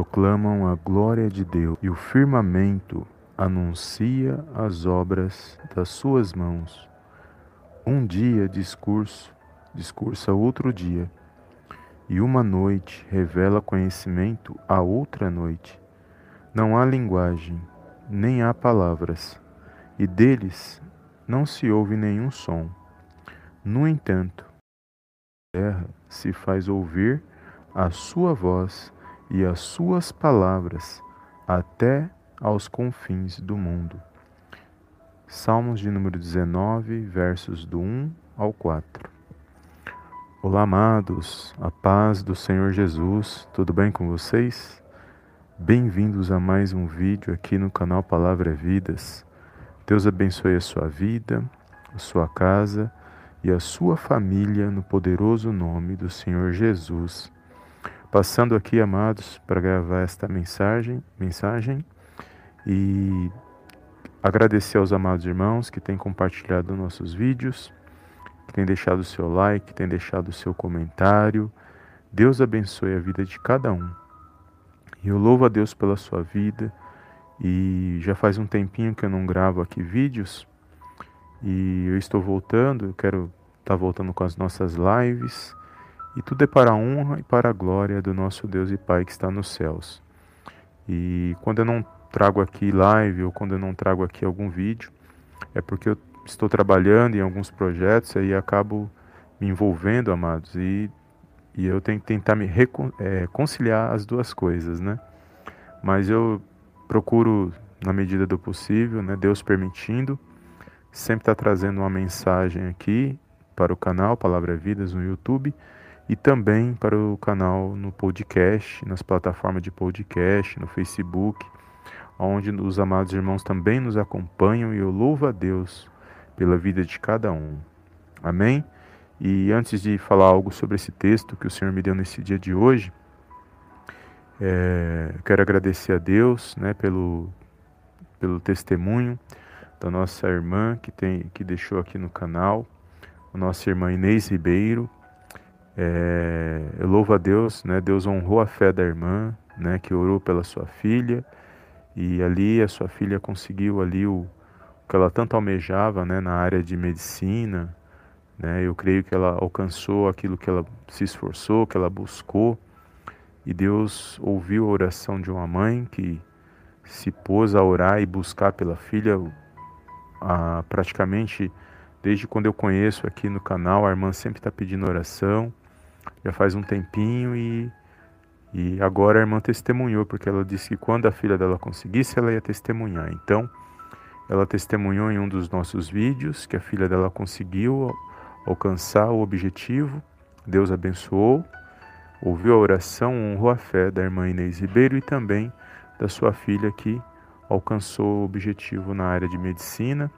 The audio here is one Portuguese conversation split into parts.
proclamam a glória de Deus e o firmamento anuncia as obras das suas mãos. Um dia discurso, discursa outro dia, e uma noite revela conhecimento a outra noite. Não há linguagem, nem há palavras, e deles não se ouve nenhum som. No entanto, a terra se faz ouvir a sua voz e as suas palavras até aos confins do mundo. Salmos de número 19, versos do 1 ao 4. Olá, amados, a paz do Senhor Jesus, tudo bem com vocês? Bem-vindos a mais um vídeo aqui no canal Palavra Vidas. Deus abençoe a sua vida, a sua casa e a sua família no poderoso nome do Senhor Jesus. Passando aqui, amados, para gravar esta mensagem, mensagem e agradecer aos amados irmãos que têm compartilhado nossos vídeos, que têm deixado o seu like, que têm deixado o seu comentário. Deus abençoe a vida de cada um. E eu louvo a Deus pela sua vida. E já faz um tempinho que eu não gravo aqui vídeos. E eu estou voltando, eu quero estar tá voltando com as nossas lives e tudo é para a honra e para a glória do nosso Deus e Pai que está nos céus. E quando eu não trago aqui live ou quando eu não trago aqui algum vídeo, é porque eu estou trabalhando em alguns projetos e acabo me envolvendo, amados, e, e eu tenho que tentar me é, conciliar as duas coisas, né? Mas eu procuro, na medida do possível, né, Deus permitindo, sempre estar tá trazendo uma mensagem aqui para o canal Palavra Vidas no YouTube e também para o canal no podcast, nas plataformas de podcast, no Facebook, onde os amados irmãos também nos acompanham e eu louvo a Deus pela vida de cada um. Amém? E antes de falar algo sobre esse texto que o Senhor me deu nesse dia de hoje, é, quero agradecer a Deus né, pelo, pelo testemunho da nossa irmã que, tem, que deixou aqui no canal, a nossa irmã Inês Ribeiro, é, eu louvo a Deus, né? Deus honrou a fé da irmã, né? Que orou pela sua filha e ali a sua filha conseguiu ali o, o que ela tanto almejava, né? Na área de medicina, né? Eu creio que ela alcançou aquilo que ela se esforçou, que ela buscou e Deus ouviu a oração de uma mãe que se pôs a orar e buscar pela filha a, praticamente desde quando eu conheço aqui no canal, a irmã sempre está pedindo oração já faz um tempinho e, e agora a irmã testemunhou, porque ela disse que quando a filha dela conseguisse, ela ia testemunhar. Então, ela testemunhou em um dos nossos vídeos que a filha dela conseguiu alcançar o objetivo. Deus abençoou, ouviu a oração, honrou a fé da irmã Inês Ribeiro e também da sua filha que alcançou o objetivo na área de medicina.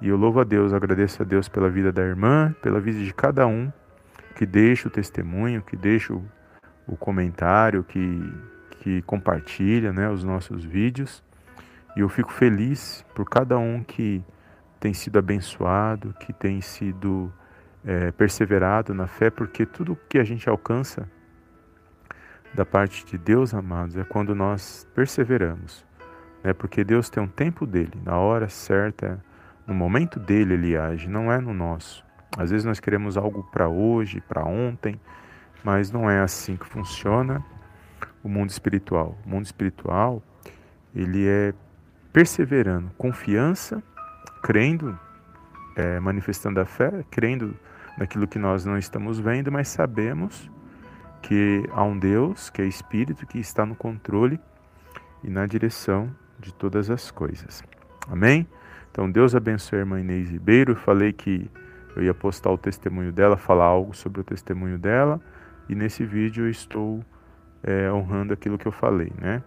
E eu louvo a Deus, agradeço a Deus pela vida da irmã, pela vida de cada um que deixa o testemunho, que deixa o, o comentário, que, que compartilha né, os nossos vídeos. E eu fico feliz por cada um que tem sido abençoado, que tem sido é, perseverado na fé, porque tudo que a gente alcança da parte de Deus, amados, é quando nós perseveramos. Né? Porque Deus tem um tempo dele, na hora certa, no momento dele ele age, não é no nosso. Às vezes nós queremos algo para hoje, para ontem, mas não é assim que funciona o mundo espiritual. O mundo espiritual, ele é perseverando, confiança, crendo, é, manifestando a fé, crendo naquilo que nós não estamos vendo, mas sabemos que há um Deus, que é Espírito, que está no controle e na direção de todas as coisas. Amém? Então Deus abençoe a irmã Inês Ribeiro. Eu falei que eu ia postar o testemunho dela, falar algo sobre o testemunho dela, e nesse vídeo eu estou é, honrando aquilo que eu falei, né?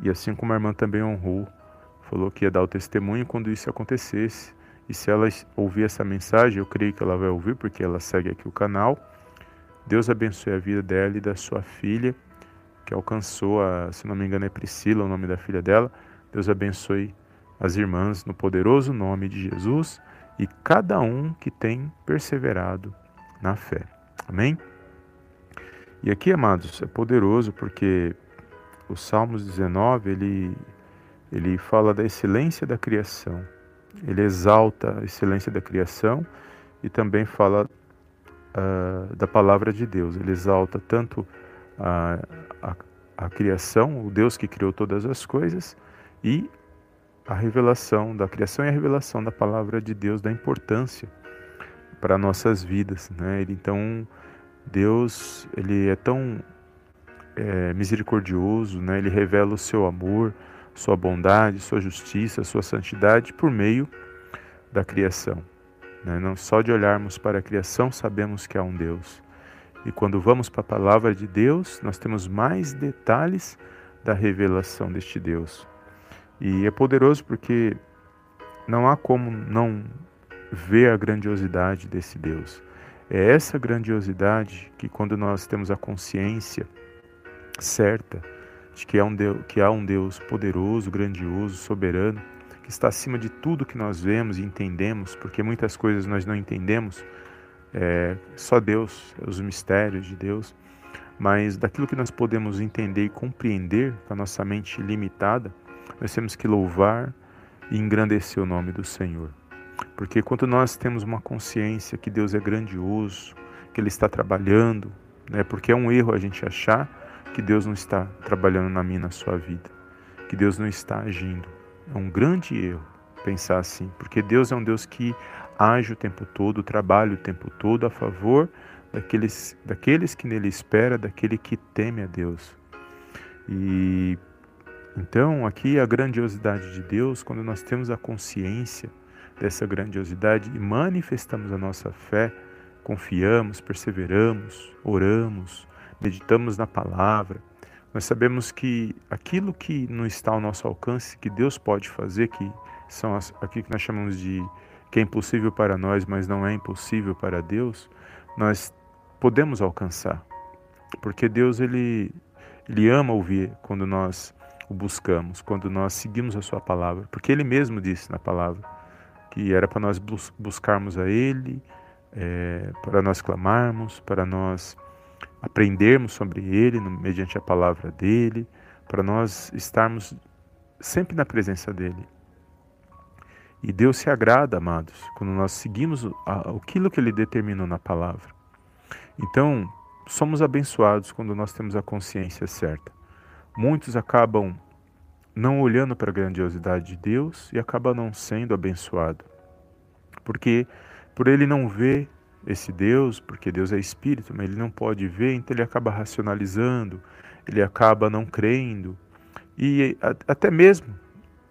E assim como a irmã também honrou, falou que ia dar o testemunho quando isso acontecesse. E se ela ouvir essa mensagem, eu creio que ela vai ouvir, porque ela segue aqui o canal. Deus abençoe a vida dela e da sua filha, que alcançou a, se não me engano, é Priscila, o nome da filha dela. Deus abençoe as irmãs no poderoso nome de Jesus e cada um que tem perseverado na fé. Amém? E aqui, amados, é poderoso porque O Salmos 19, ele, ele fala da excelência da criação. Ele exalta a excelência da criação e também fala uh, da palavra de Deus. Ele exalta tanto a, a, a criação, o Deus que criou todas as coisas, e a revelação da criação e a revelação da palavra de Deus, da importância para nossas vidas. Né? Então, Deus ele é tão é, misericordioso, né? ele revela o seu amor, sua bondade, sua justiça, sua santidade por meio da criação. Né? Não só de olharmos para a criação sabemos que há um Deus. E quando vamos para a palavra de Deus, nós temos mais detalhes da revelação deste Deus. E é poderoso porque não há como não ver a grandiosidade desse Deus. É essa grandiosidade que, quando nós temos a consciência certa de que há um Deus, que há um Deus poderoso, grandioso, soberano, que está acima de tudo que nós vemos e entendemos, porque muitas coisas nós não entendemos, é, só Deus, os mistérios de Deus, mas daquilo que nós podemos entender e compreender com a nossa mente limitada, nós temos que louvar e engrandecer o nome do Senhor. Porque quando nós temos uma consciência que Deus é grandioso, que Ele está trabalhando, né, porque é um erro a gente achar que Deus não está trabalhando na minha na sua vida, que Deus não está agindo. É um grande erro pensar assim, porque Deus é um Deus que age o tempo todo, trabalha o tempo todo a favor daqueles, daqueles que nele espera, daquele que teme a Deus. E então, aqui a grandiosidade de Deus, quando nós temos a consciência dessa grandiosidade e manifestamos a nossa fé, confiamos, perseveramos, oramos, meditamos na palavra, nós sabemos que aquilo que não está ao nosso alcance, que Deus pode fazer, que são as, aquilo que nós chamamos de que é impossível para nós, mas não é impossível para Deus, nós podemos alcançar. Porque Deus ele ele ama ouvir quando nós o buscamos, quando nós seguimos a Sua palavra. Porque Ele mesmo disse na palavra que era para nós bus buscarmos a Ele, é, para nós clamarmos, para nós aprendermos sobre Ele mediante a palavra dele, para nós estarmos sempre na presença dele. E Deus se agrada, amados, quando nós seguimos aquilo que Ele determinou na palavra. Então, somos abençoados quando nós temos a consciência certa muitos acabam não olhando para a grandiosidade de Deus e acabam não sendo abençoado. Porque por ele não ver esse Deus, porque Deus é espírito, mas ele não pode ver, então ele acaba racionalizando, ele acaba não crendo. E até mesmo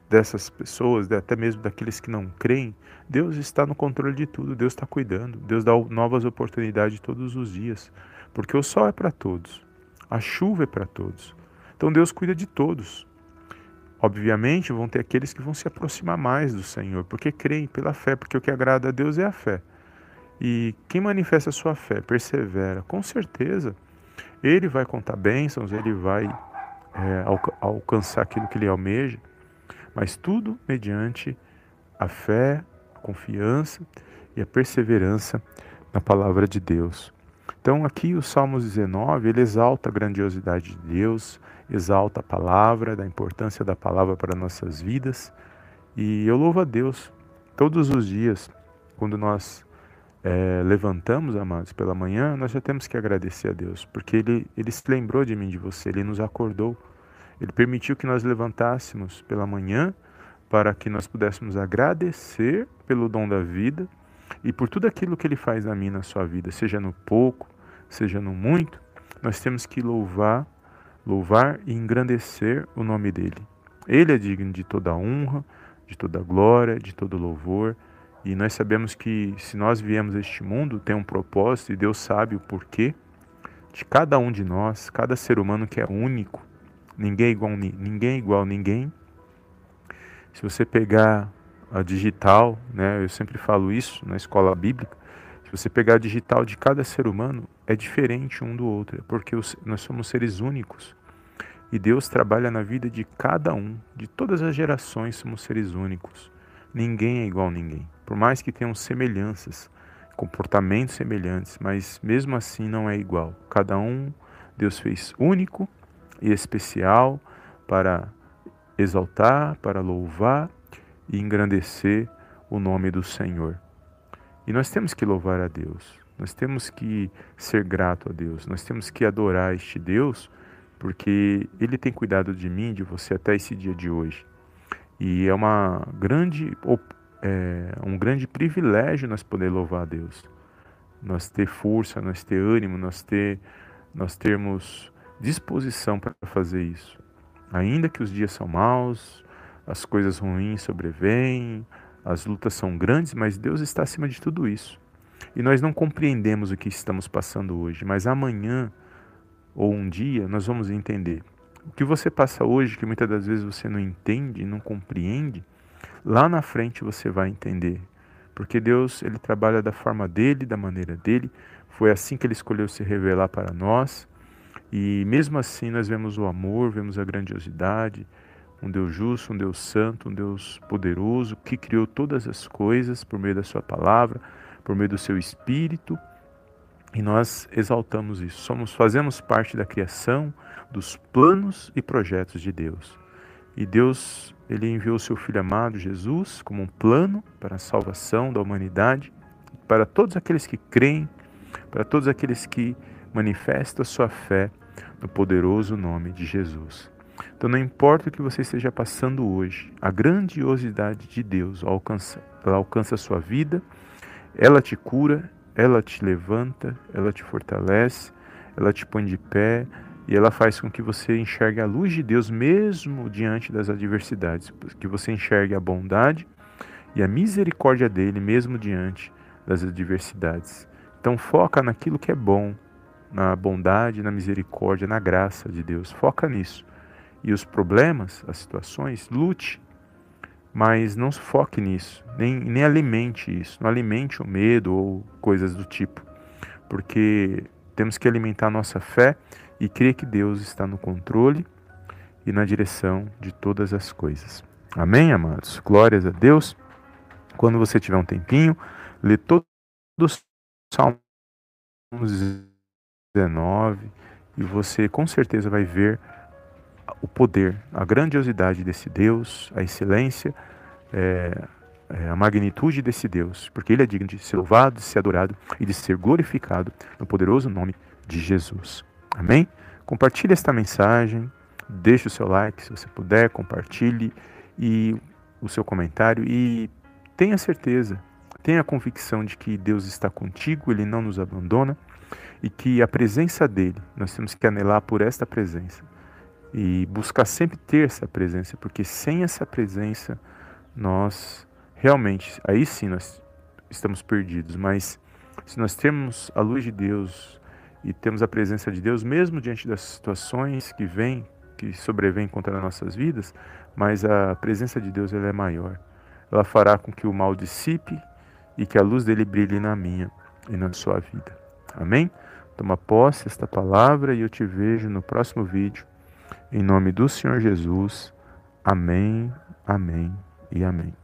dessas pessoas, até mesmo daqueles que não creem, Deus está no controle de tudo, Deus está cuidando, Deus dá novas oportunidades todos os dias, porque o sol é para todos, a chuva é para todos. Então Deus cuida de todos. Obviamente vão ter aqueles que vão se aproximar mais do Senhor, porque creem pela fé, porque o que agrada a Deus é a fé. E quem manifesta a sua fé, persevera, com certeza, ele vai contar bênçãos, ele vai é, alcançar aquilo que ele almeja, mas tudo mediante a fé, a confiança e a perseverança na palavra de Deus. Então aqui o Salmos 19, ele exalta a grandiosidade de Deus, exalta a palavra, da importância da palavra para nossas vidas. E eu louvo a Deus todos os dias, quando nós é, levantamos, amados, pela manhã, nós já temos que agradecer a Deus, porque Ele, Ele se lembrou de mim, de você, Ele nos acordou, Ele permitiu que nós levantássemos pela manhã para que nós pudéssemos agradecer pelo dom da vida e por tudo aquilo que Ele faz na minha na sua vida, seja no pouco, seja no muito, nós temos que louvar louvar e engrandecer o nome dele. Ele é digno de toda honra, de toda glória, de todo louvor. E nós sabemos que se nós viemos a este mundo, tem um propósito e Deus sabe o porquê de cada um de nós, cada ser humano que é único. Ninguém é igual, ninguém é igual a ninguém. Se você pegar a digital, né, eu sempre falo isso na escola bíblica, se você pegar a digital de cada ser humano, é diferente um do outro, porque nós somos seres únicos. E Deus trabalha na vida de cada um, de todas as gerações somos seres únicos. Ninguém é igual a ninguém. Por mais que tenham semelhanças, comportamentos semelhantes, mas mesmo assim não é igual. Cada um Deus fez único e especial para exaltar, para louvar e engrandecer o nome do Senhor. E nós temos que louvar a Deus, nós temos que ser grato a Deus, nós temos que adorar este Deus, porque Ele tem cuidado de mim, de você até esse dia de hoje. E é uma grande, é, um grande privilégio nós poder louvar a Deus, nós ter força, nós ter ânimo, nós ter, nós termos disposição para fazer isso. Ainda que os dias são maus, as coisas ruins sobrevêm, as lutas são grandes, mas Deus está acima de tudo isso. E nós não compreendemos o que estamos passando hoje, mas amanhã ou um dia nós vamos entender. O que você passa hoje, que muitas das vezes você não entende, não compreende, lá na frente você vai entender. Porque Deus, ele trabalha da forma dele, da maneira dele. Foi assim que ele escolheu se revelar para nós. E mesmo assim nós vemos o amor, vemos a grandiosidade, um Deus justo, um Deus santo, um Deus poderoso, que criou todas as coisas por meio da Sua palavra, por meio do Seu Espírito, e nós exaltamos isso. Somos, fazemos parte da criação, dos planos e projetos de Deus. E Deus, Ele enviou o Seu Filho amado, Jesus, como um plano para a salvação da humanidade, para todos aqueles que creem, para todos aqueles que manifestam a sua fé no poderoso nome de Jesus. Então, não importa o que você esteja passando hoje, a grandiosidade de Deus alcança, ela alcança a sua vida, ela te cura, ela te levanta, ela te fortalece, ela te põe de pé e ela faz com que você enxergue a luz de Deus mesmo diante das adversidades, que você enxergue a bondade e a misericórdia dele mesmo diante das adversidades. Então foca naquilo que é bom, na bondade, na misericórdia, na graça de Deus. Foca nisso e os problemas, as situações, lute, mas não se foque nisso, nem, nem alimente isso, não alimente o medo ou coisas do tipo, porque temos que alimentar nossa fé e crer que Deus está no controle e na direção de todas as coisas. Amém, amados? Glórias a Deus. Quando você tiver um tempinho, lê todos os Salmos 19 e você com certeza vai ver o poder, a grandiosidade desse Deus, a excelência, é, é, a magnitude desse Deus, porque Ele é digno de ser louvado, de ser adorado e de ser glorificado no poderoso nome de Jesus. Amém? Compartilhe esta mensagem, deixe o seu like se você puder, compartilhe e o seu comentário e tenha certeza, tenha a convicção de que Deus está contigo, Ele não nos abandona e que a presença dele, nós temos que anelar por esta presença e buscar sempre ter essa presença, porque sem essa presença nós realmente, aí sim nós estamos perdidos, mas se nós temos a luz de Deus e temos a presença de Deus, mesmo diante das situações que vêm, que sobrevêm contra as nossas vidas, mas a presença de Deus ela é maior. Ela fará com que o mal dissipe e que a luz dele brilhe na minha e na sua vida. Amém? Toma posse esta palavra e eu te vejo no próximo vídeo em nome do Senhor Jesus. Amém, amém e amém.